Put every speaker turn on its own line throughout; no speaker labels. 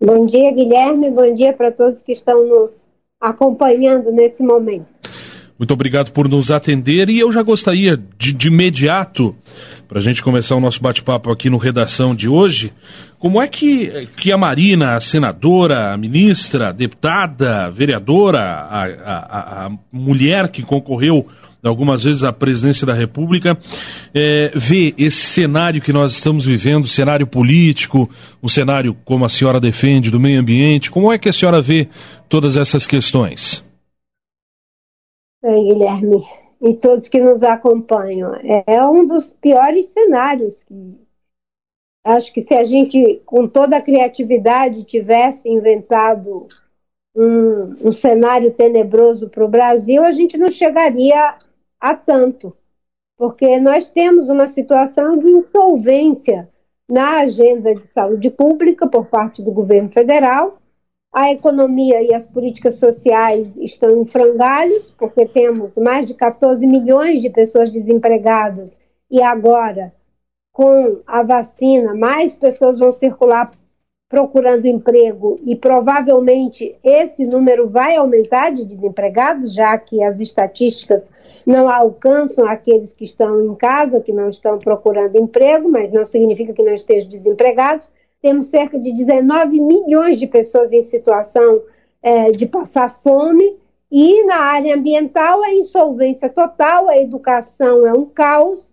Bom dia, Guilherme. Bom dia para todos que estão nos acompanhando nesse momento.
Muito obrigado por nos atender e eu já gostaria de, de imediato, para a gente começar o nosso bate-papo aqui no Redação de hoje, como é que, que a Marina, a senadora, a ministra, a deputada, a vereadora, a, a, a mulher que concorreu algumas vezes à presidência da República, é, vê esse cenário que nós estamos vivendo, cenário político, um cenário como a senhora defende, do meio ambiente, como é que a senhora vê todas essas questões?
Bem, Guilherme, e todos que nos acompanham, é um dos piores cenários. Acho que se a gente, com toda a criatividade, tivesse inventado um, um cenário tenebroso para o Brasil, a gente não chegaria a tanto, porque nós temos uma situação de insolvência na agenda de saúde pública por parte do governo federal. A economia e as políticas sociais estão em frangalhos, porque temos mais de 14 milhões de pessoas desempregadas e agora, com a vacina, mais pessoas vão circular procurando emprego e provavelmente esse número vai aumentar de desempregados, já que as estatísticas não alcançam aqueles que estão em casa, que não estão procurando emprego, mas não significa que não estejam desempregados temos cerca de 19 milhões de pessoas em situação é, de passar fome, e na área ambiental a insolvência total, a educação é um caos.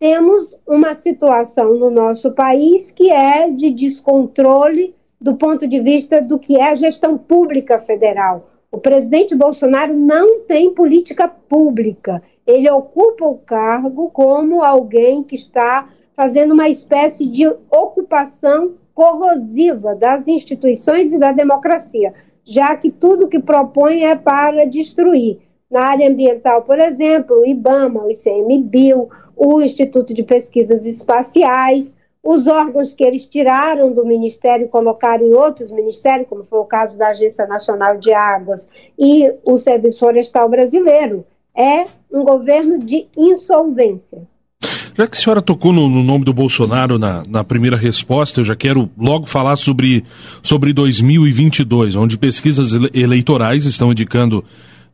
Temos uma situação no nosso país que é de descontrole do ponto de vista do que é a gestão pública federal. O presidente Bolsonaro não tem política pública. Ele ocupa o cargo como alguém que está fazendo uma espécie de ocupação corrosiva das instituições e da democracia, já que tudo que propõe é para destruir. Na área ambiental, por exemplo, o IBAMA, o ICMBio, o Instituto de Pesquisas Espaciais, os órgãos que eles tiraram do Ministério e colocaram em outros ministérios, como foi o caso da Agência Nacional de Águas e o Serviço Florestal Brasileiro. É um governo de insolvência.
Já que a senhora tocou no, no nome do Bolsonaro na, na, primeira resposta, eu já quero logo falar sobre, sobre 2022, onde pesquisas eleitorais estão indicando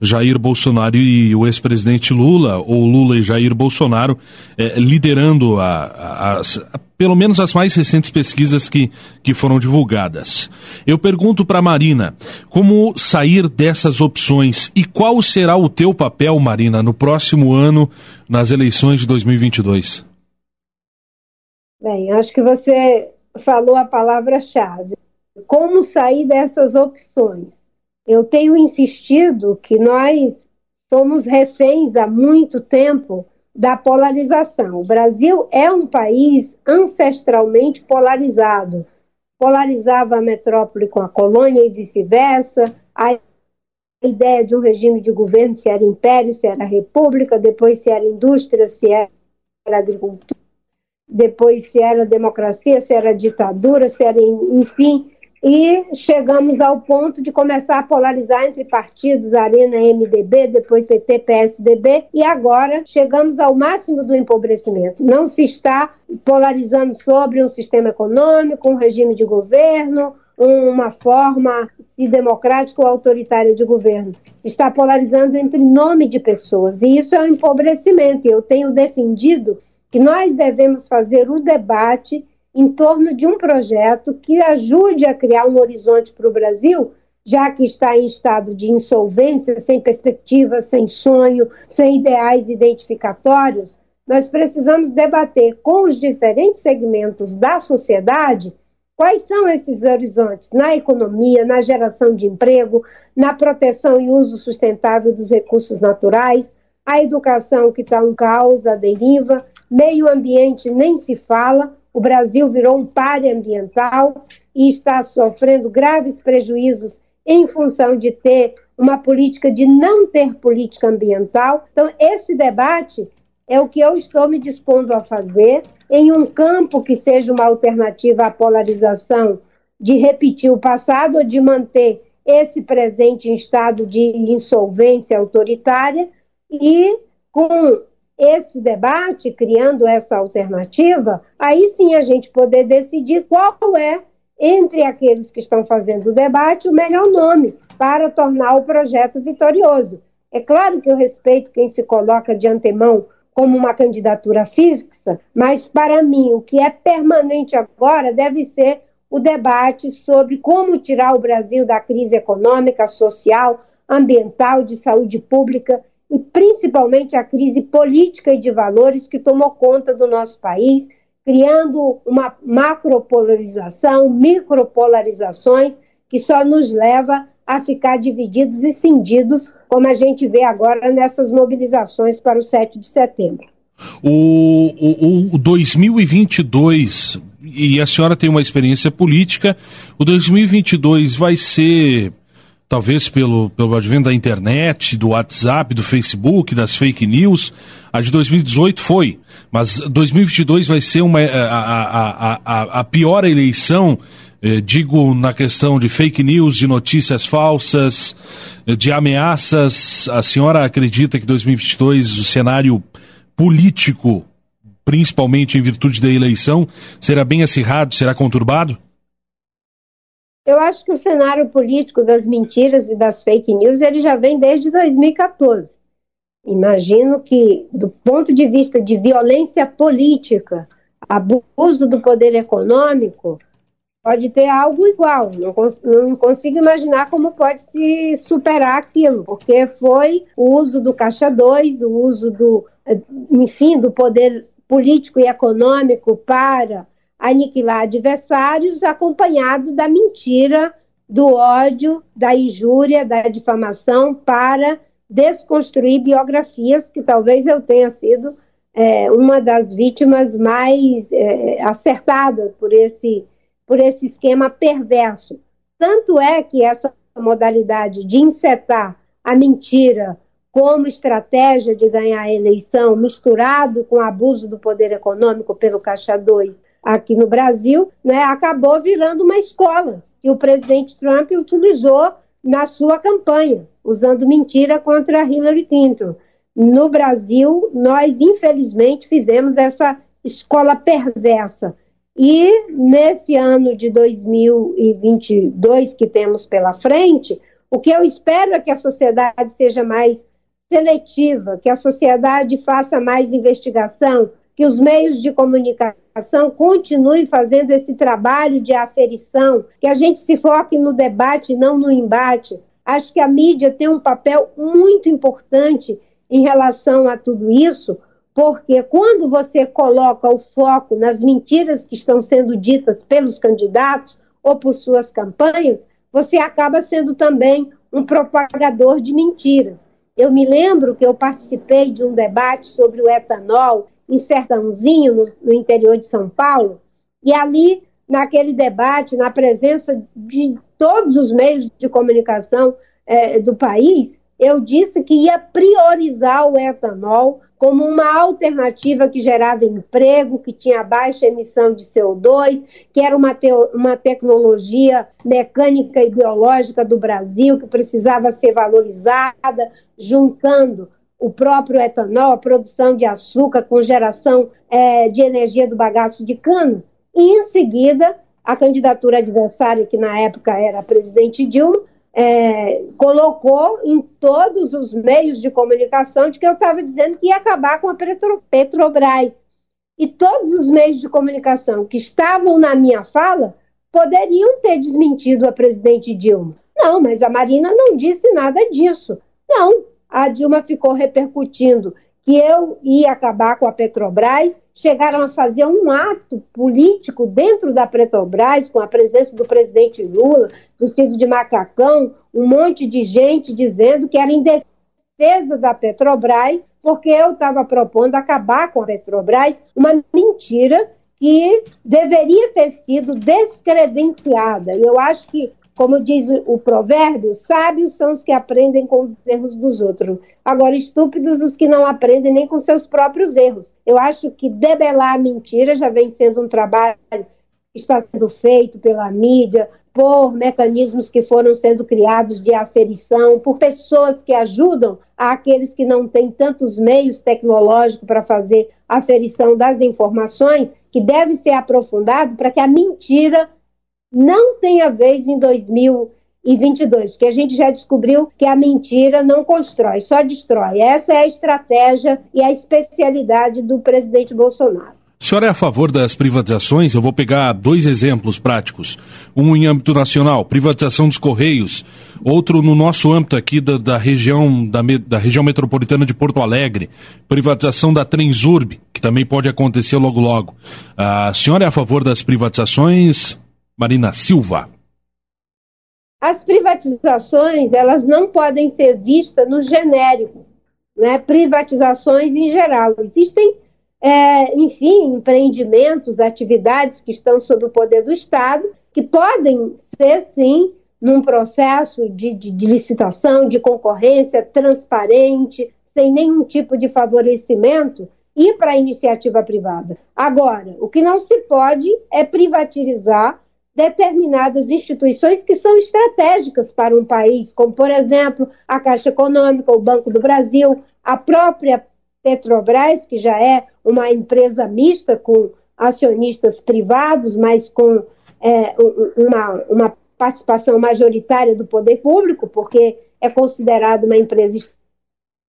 Jair Bolsonaro e o ex-presidente Lula, ou Lula e Jair Bolsonaro, eh, liderando a, a, a, pelo menos as mais recentes pesquisas que, que foram divulgadas. Eu pergunto para Marina, como sair dessas opções e qual será o teu papel, Marina, no próximo ano nas eleições de 2022?
Bem, acho que você falou a palavra-chave. Como sair dessas opções? Eu tenho insistido que nós somos reféns há muito tempo da polarização. O Brasil é um país ancestralmente polarizado. Polarizava a metrópole com a colônia e vice-versa. A ideia de um regime de governo, se era império, se era república, depois se era indústria, se era agricultura, depois se era democracia, se era ditadura, se era, enfim, e chegamos ao ponto de começar a polarizar entre partidos, Arena, MDB, depois PT, PSDB, e agora chegamos ao máximo do empobrecimento. Não se está polarizando sobre um sistema econômico, um regime de governo, uma forma se democrática ou autoritária de governo. Se está polarizando entre nome de pessoas, e isso é um empobrecimento. Eu tenho defendido que nós devemos fazer o debate em torno de um projeto que ajude a criar um horizonte para o Brasil, já que está em estado de insolvência, sem perspectiva, sem sonho, sem ideais identificatórios. Nós precisamos debater com os diferentes segmentos da sociedade quais são esses horizontes na economia, na geração de emprego, na proteção e uso sustentável dos recursos naturais, a educação que está um caos, a deriva, meio ambiente nem se fala, o Brasil virou um páreo ambiental e está sofrendo graves prejuízos em função de ter uma política de não ter política ambiental. Então, esse debate é o que eu estou me dispondo a fazer em um campo que seja uma alternativa à polarização de repetir o passado ou de manter esse presente em estado de insolvência autoritária e com esse debate, criando essa alternativa, aí sim a gente poder decidir qual é entre aqueles que estão fazendo o debate o melhor nome para tornar o projeto vitorioso. É claro que eu respeito quem se coloca de antemão como uma candidatura fixa, mas para mim o que é permanente agora deve ser o debate sobre como tirar o Brasil da crise econômica, social, ambiental, de saúde pública e principalmente a crise política e de valores que tomou conta do nosso país, criando uma macropolarização, micropolarizações que só nos leva a ficar divididos e cindidos, como a gente vê agora nessas mobilizações para o 7 de setembro.
O, o, o 2022, e a senhora tem uma experiência política, o 2022 vai ser, talvez pelo, pelo advento da internet, do WhatsApp, do Facebook, das fake news, a de 2018 foi, mas 2022 vai ser uma, a, a, a, a pior eleição eh, digo na questão de fake news, de notícias falsas, eh, de ameaças. A senhora acredita que 2022 o cenário político, principalmente em virtude da eleição, será bem acirrado, será conturbado?
Eu acho que o cenário político das mentiras e das fake news ele já vem desde 2014. Imagino que, do ponto de vista de violência política, abuso do poder econômico, pode ter algo igual. Não, não consigo imaginar como pode se superar aquilo, porque foi o uso do Caixa 2, o uso do, enfim, do poder político e econômico para aniquilar adversários, acompanhado da mentira, do ódio, da injúria, da difamação, para desconstruir biografias que talvez eu tenha sido é, uma das vítimas mais é, acertadas por esse por esse esquema perverso. Tanto é que essa modalidade de insetar a mentira como estratégia de ganhar a eleição, misturado com o abuso do poder econômico pelo Caixa 2 aqui no Brasil, né, acabou virando uma escola que o presidente Trump utilizou na sua campanha, usando mentira contra Hillary Clinton. No Brasil, nós infelizmente fizemos essa escola perversa e nesse ano de 2022 que temos pela frente, o que eu espero é que a sociedade seja mais seletiva, que a sociedade faça mais investigação, que os meios de comunicação continuem fazendo esse trabalho de aferição, que a gente se foque no debate, não no embate. Acho que a mídia tem um papel muito importante em relação a tudo isso, porque quando você coloca o foco nas mentiras que estão sendo ditas pelos candidatos ou por suas campanhas, você acaba sendo também um propagador de mentiras. Eu me lembro que eu participei de um debate sobre o etanol em Sertãozinho, no, no interior de São Paulo, e ali, naquele debate, na presença de todos os meios de comunicação eh, do país, eu disse que ia priorizar o etanol como uma alternativa que gerava emprego, que tinha baixa emissão de CO2, que era uma, te uma tecnologia mecânica e biológica do Brasil que precisava ser valorizada, juntando o próprio etanol, a produção de açúcar com geração é, de energia do bagaço de cana. E, em seguida, a candidatura adversária, que na época era a presidente Dilma, é, colocou em todos os meios de comunicação de que eu estava dizendo que ia acabar com a Petro, Petrobras. E todos os meios de comunicação que estavam na minha fala poderiam ter desmentido a presidente Dilma. Não, mas a Marina não disse nada disso. Não, a Dilma ficou repercutindo que eu ia acabar com a Petrobras chegaram a fazer um ato político dentro da Petrobras, com a presença do presidente Lula, vestido de macacão, um monte de gente dizendo que era em defesa da Petrobras, porque eu estava propondo acabar com a Petrobras, uma mentira que deveria ter sido descredenciada. E eu acho que como diz o provérbio, sábios são os que aprendem com os erros dos outros. Agora, estúpidos os que não aprendem nem com seus próprios erros. Eu acho que debelar a mentira já vem sendo um trabalho que está sendo feito pela mídia, por mecanismos que foram sendo criados de aferição, por pessoas que ajudam aqueles que não têm tantos meios tecnológicos para fazer aferição das informações, que deve ser aprofundado para que a mentira não tenha vez em 2022, porque a gente já descobriu que a mentira não constrói, só destrói. Essa é a estratégia e a especialidade do presidente Bolsonaro.
A senhora é a favor das privatizações? Eu vou pegar dois exemplos práticos. Um em âmbito nacional, privatização dos Correios. Outro no nosso âmbito aqui da, da região, da, da, região metropolitana de Porto Alegre. Privatização da Transurb, que também pode acontecer logo logo. A senhora é a favor das privatizações? Marina Silva.
As privatizações, elas não podem ser vistas no genérico. Né? Privatizações em geral. Existem é, enfim, empreendimentos, atividades que estão sob o poder do Estado, que podem ser, sim, num processo de, de, de licitação, de concorrência transparente, sem nenhum tipo de favorecimento, ir para a iniciativa privada. Agora, o que não se pode é privatizar determinadas instituições que são estratégicas para um país, como, por exemplo, a Caixa Econômica, o Banco do Brasil, a própria Petrobras, que já é uma empresa mista com acionistas privados, mas com é, uma, uma participação majoritária do poder público, porque é considerada uma empresa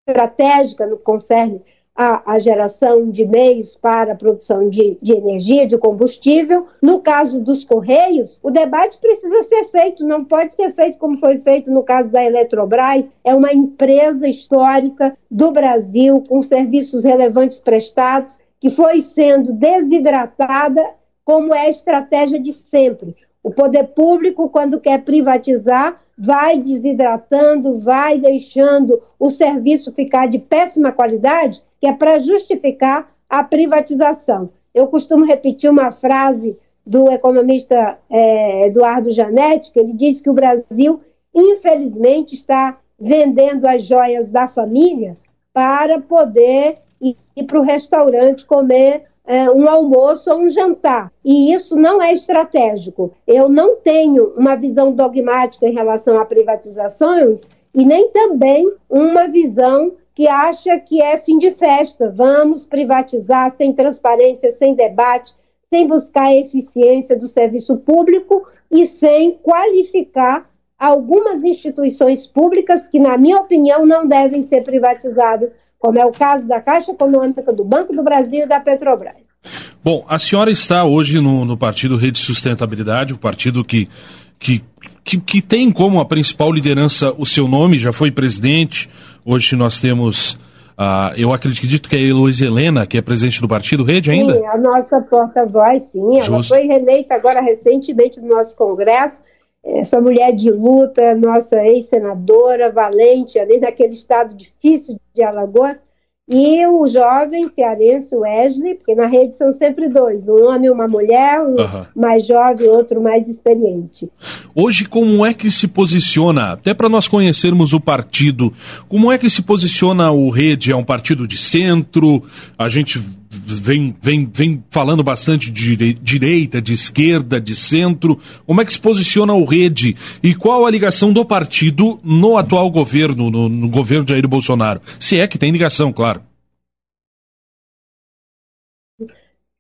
estratégica no concerne a, a, geração de meios para a produção de, de, energia, de combustível. No caso dos Correios, o debate precisa ser feito, não pode ser feito como foi feito no caso da Eletrobras. É uma empresa histórica do Brasil, com serviços relevantes prestados, que foi sendo desidratada, como é a estratégia de sempre. O poder público, quando quer privatizar, vai desidratando, vai deixando o serviço ficar de péssima qualidade que é para justificar a privatização. Eu costumo repetir uma frase do economista é, Eduardo Janetti, que ele diz que o Brasil, infelizmente, está vendendo as joias da família para poder ir, ir para o restaurante comer um almoço ou um jantar. E isso não é estratégico. Eu não tenho uma visão dogmática em relação a privatizações e nem também uma visão que acha que é fim de festa. Vamos privatizar sem transparência, sem debate, sem buscar a eficiência do serviço público e sem qualificar algumas instituições públicas que, na minha opinião, não devem ser privatizadas, como é o caso da Caixa Econômica, do Banco do Brasil e da Petrobras.
Bom, a senhora está hoje no, no Partido Rede Sustentabilidade, o partido que, que, que, que tem como a principal liderança o seu nome, já foi presidente, Hoje nós temos, uh, eu acredito que é a Heloísa Helena, que é presidente do partido Rede ainda?
Sim, a nossa porta-voz, sim. Ela foi reeleita agora recentemente no nosso Congresso. Essa mulher de luta, nossa ex-senadora, valente, ali naquele estado difícil de Alagoas, e o jovem cearense Wesley, porque na rede são sempre dois, um homem e uma mulher, um uhum. mais jovem, outro mais experiente.
Hoje, como é que se posiciona, até para nós conhecermos o partido, como é que se posiciona o Rede? É um partido de centro? A gente vem, vem, vem falando bastante de direita, de esquerda, de centro. Como é que se posiciona o Rede? E qual a ligação do partido no atual governo, no, no governo de Jair Bolsonaro? Se é que tem ligação, claro.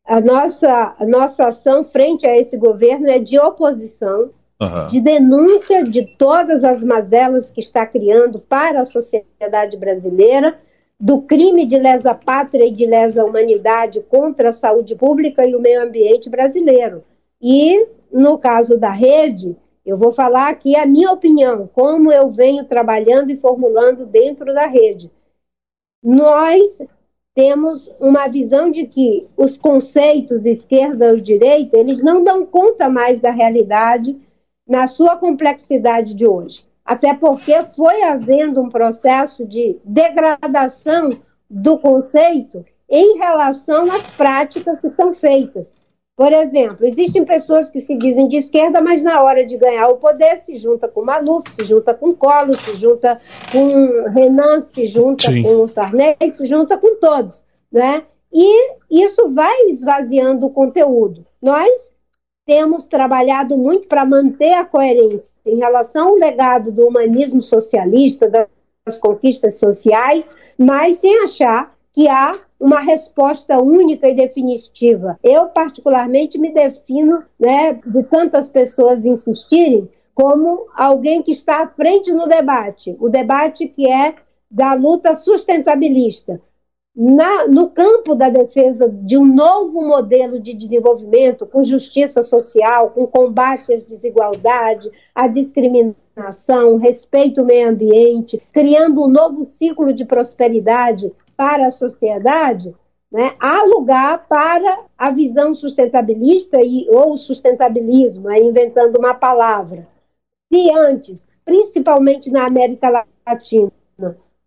A nossa, a nossa ação frente a esse governo é de oposição, uhum. de denúncia de todas as mazelas que está criando para a sociedade brasileira do crime de lesa pátria e de lesa humanidade contra a saúde pública e o meio ambiente brasileiro. E, no caso da rede, eu vou falar aqui a minha opinião, como eu venho trabalhando e formulando dentro da rede. Nós temos uma visão de que os conceitos esquerda e direita, eles não dão conta mais da realidade na sua complexidade de hoje até porque foi havendo um processo de degradação do conceito em relação às práticas que são feitas. Por exemplo, existem pessoas que se dizem de esquerda, mas na hora de ganhar o poder se junta com Maluf, se junta com Collor, se junta com Renan, se junta Sim. com Sarney, se junta com todos, né? E isso vai esvaziando o conteúdo. Nós temos trabalhado muito para manter a coerência em relação ao legado do humanismo socialista, das conquistas sociais, mas sem achar que há uma resposta única e definitiva. Eu, particularmente, me defino, né, de tantas pessoas insistirem, como alguém que está à frente no debate, o debate que é da luta sustentabilista. Na, no campo da defesa de um novo modelo de desenvolvimento, com justiça social, com combate às desigualdades, à discriminação, respeito ao meio ambiente, criando um novo ciclo de prosperidade para a sociedade, né, há lugar para a visão sustentabilista e, ou sustentabilismo, inventando uma palavra. Se antes, principalmente na América Latina,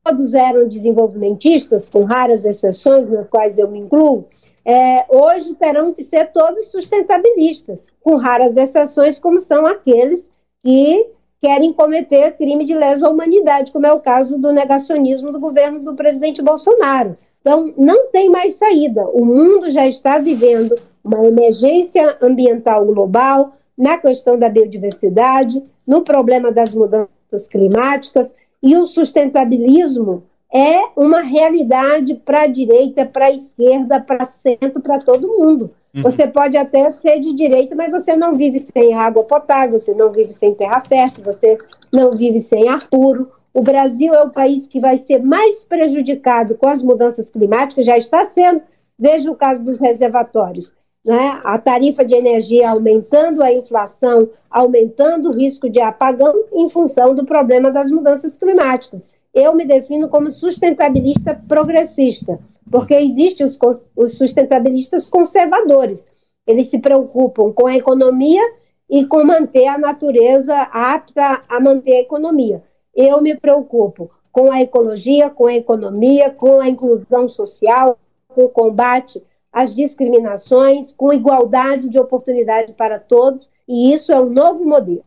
todos eram desenvolvimentistas, com raras exceções, nas quais eu me incluo, é, hoje terão que ser todos sustentabilistas, com raras exceções, como são aqueles que querem cometer crime de lesa humanidade, como é o caso do negacionismo do governo do presidente Bolsonaro. Então, não tem mais saída. O mundo já está vivendo uma emergência ambiental global na questão da biodiversidade, no problema das mudanças climáticas, e o sustentabilismo é uma realidade para a direita, para a esquerda, para centro, para todo mundo. Uhum. Você pode até ser de direita, mas você não vive sem água potável, você não vive sem terra fértil, você não vive sem ar puro. O Brasil é o país que vai ser mais prejudicado com as mudanças climáticas, já está sendo, veja o caso dos reservatórios. Né? A tarifa de energia aumentando a inflação, aumentando o risco de apagão em função do problema das mudanças climáticas. Eu me defino como sustentabilista progressista porque existem os, os sustentabilistas conservadores. Eles se preocupam com a economia e com manter a natureza apta a manter a economia. Eu me preocupo com a ecologia, com a economia, com a inclusão social, com o combate às discriminações, com igualdade de oportunidade para todos, e isso é um novo modelo.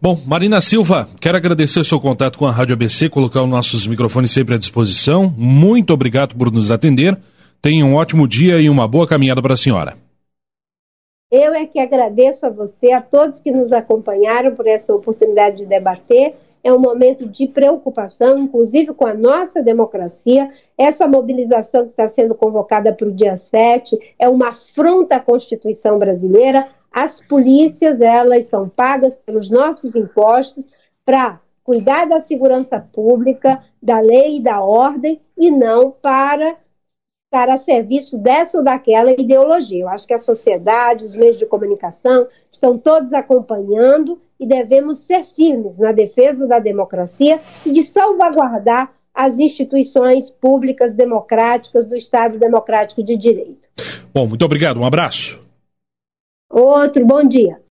Bom, Marina Silva, quero agradecer o seu contato com a Rádio ABC, colocar os nossos microfones sempre à disposição. Muito obrigado por nos atender. Tenha um ótimo dia e uma boa caminhada para a senhora.
Eu é que agradeço a você, a todos que nos acompanharam por essa oportunidade de debater. É um momento de preocupação, inclusive com a nossa democracia. Essa mobilização que está sendo convocada para o dia 7 é uma afronta à Constituição brasileira as polícias, elas são pagas pelos nossos impostos para cuidar da segurança pública, da lei e da ordem, e não para estar a serviço dessa ou daquela ideologia. Eu acho que a sociedade, os meios de comunicação estão todos acompanhando e devemos ser firmes na defesa da democracia e de salvaguardar as instituições públicas democráticas do Estado Democrático de Direito.
Bom, muito obrigado. Um abraço.
Outro, bom dia.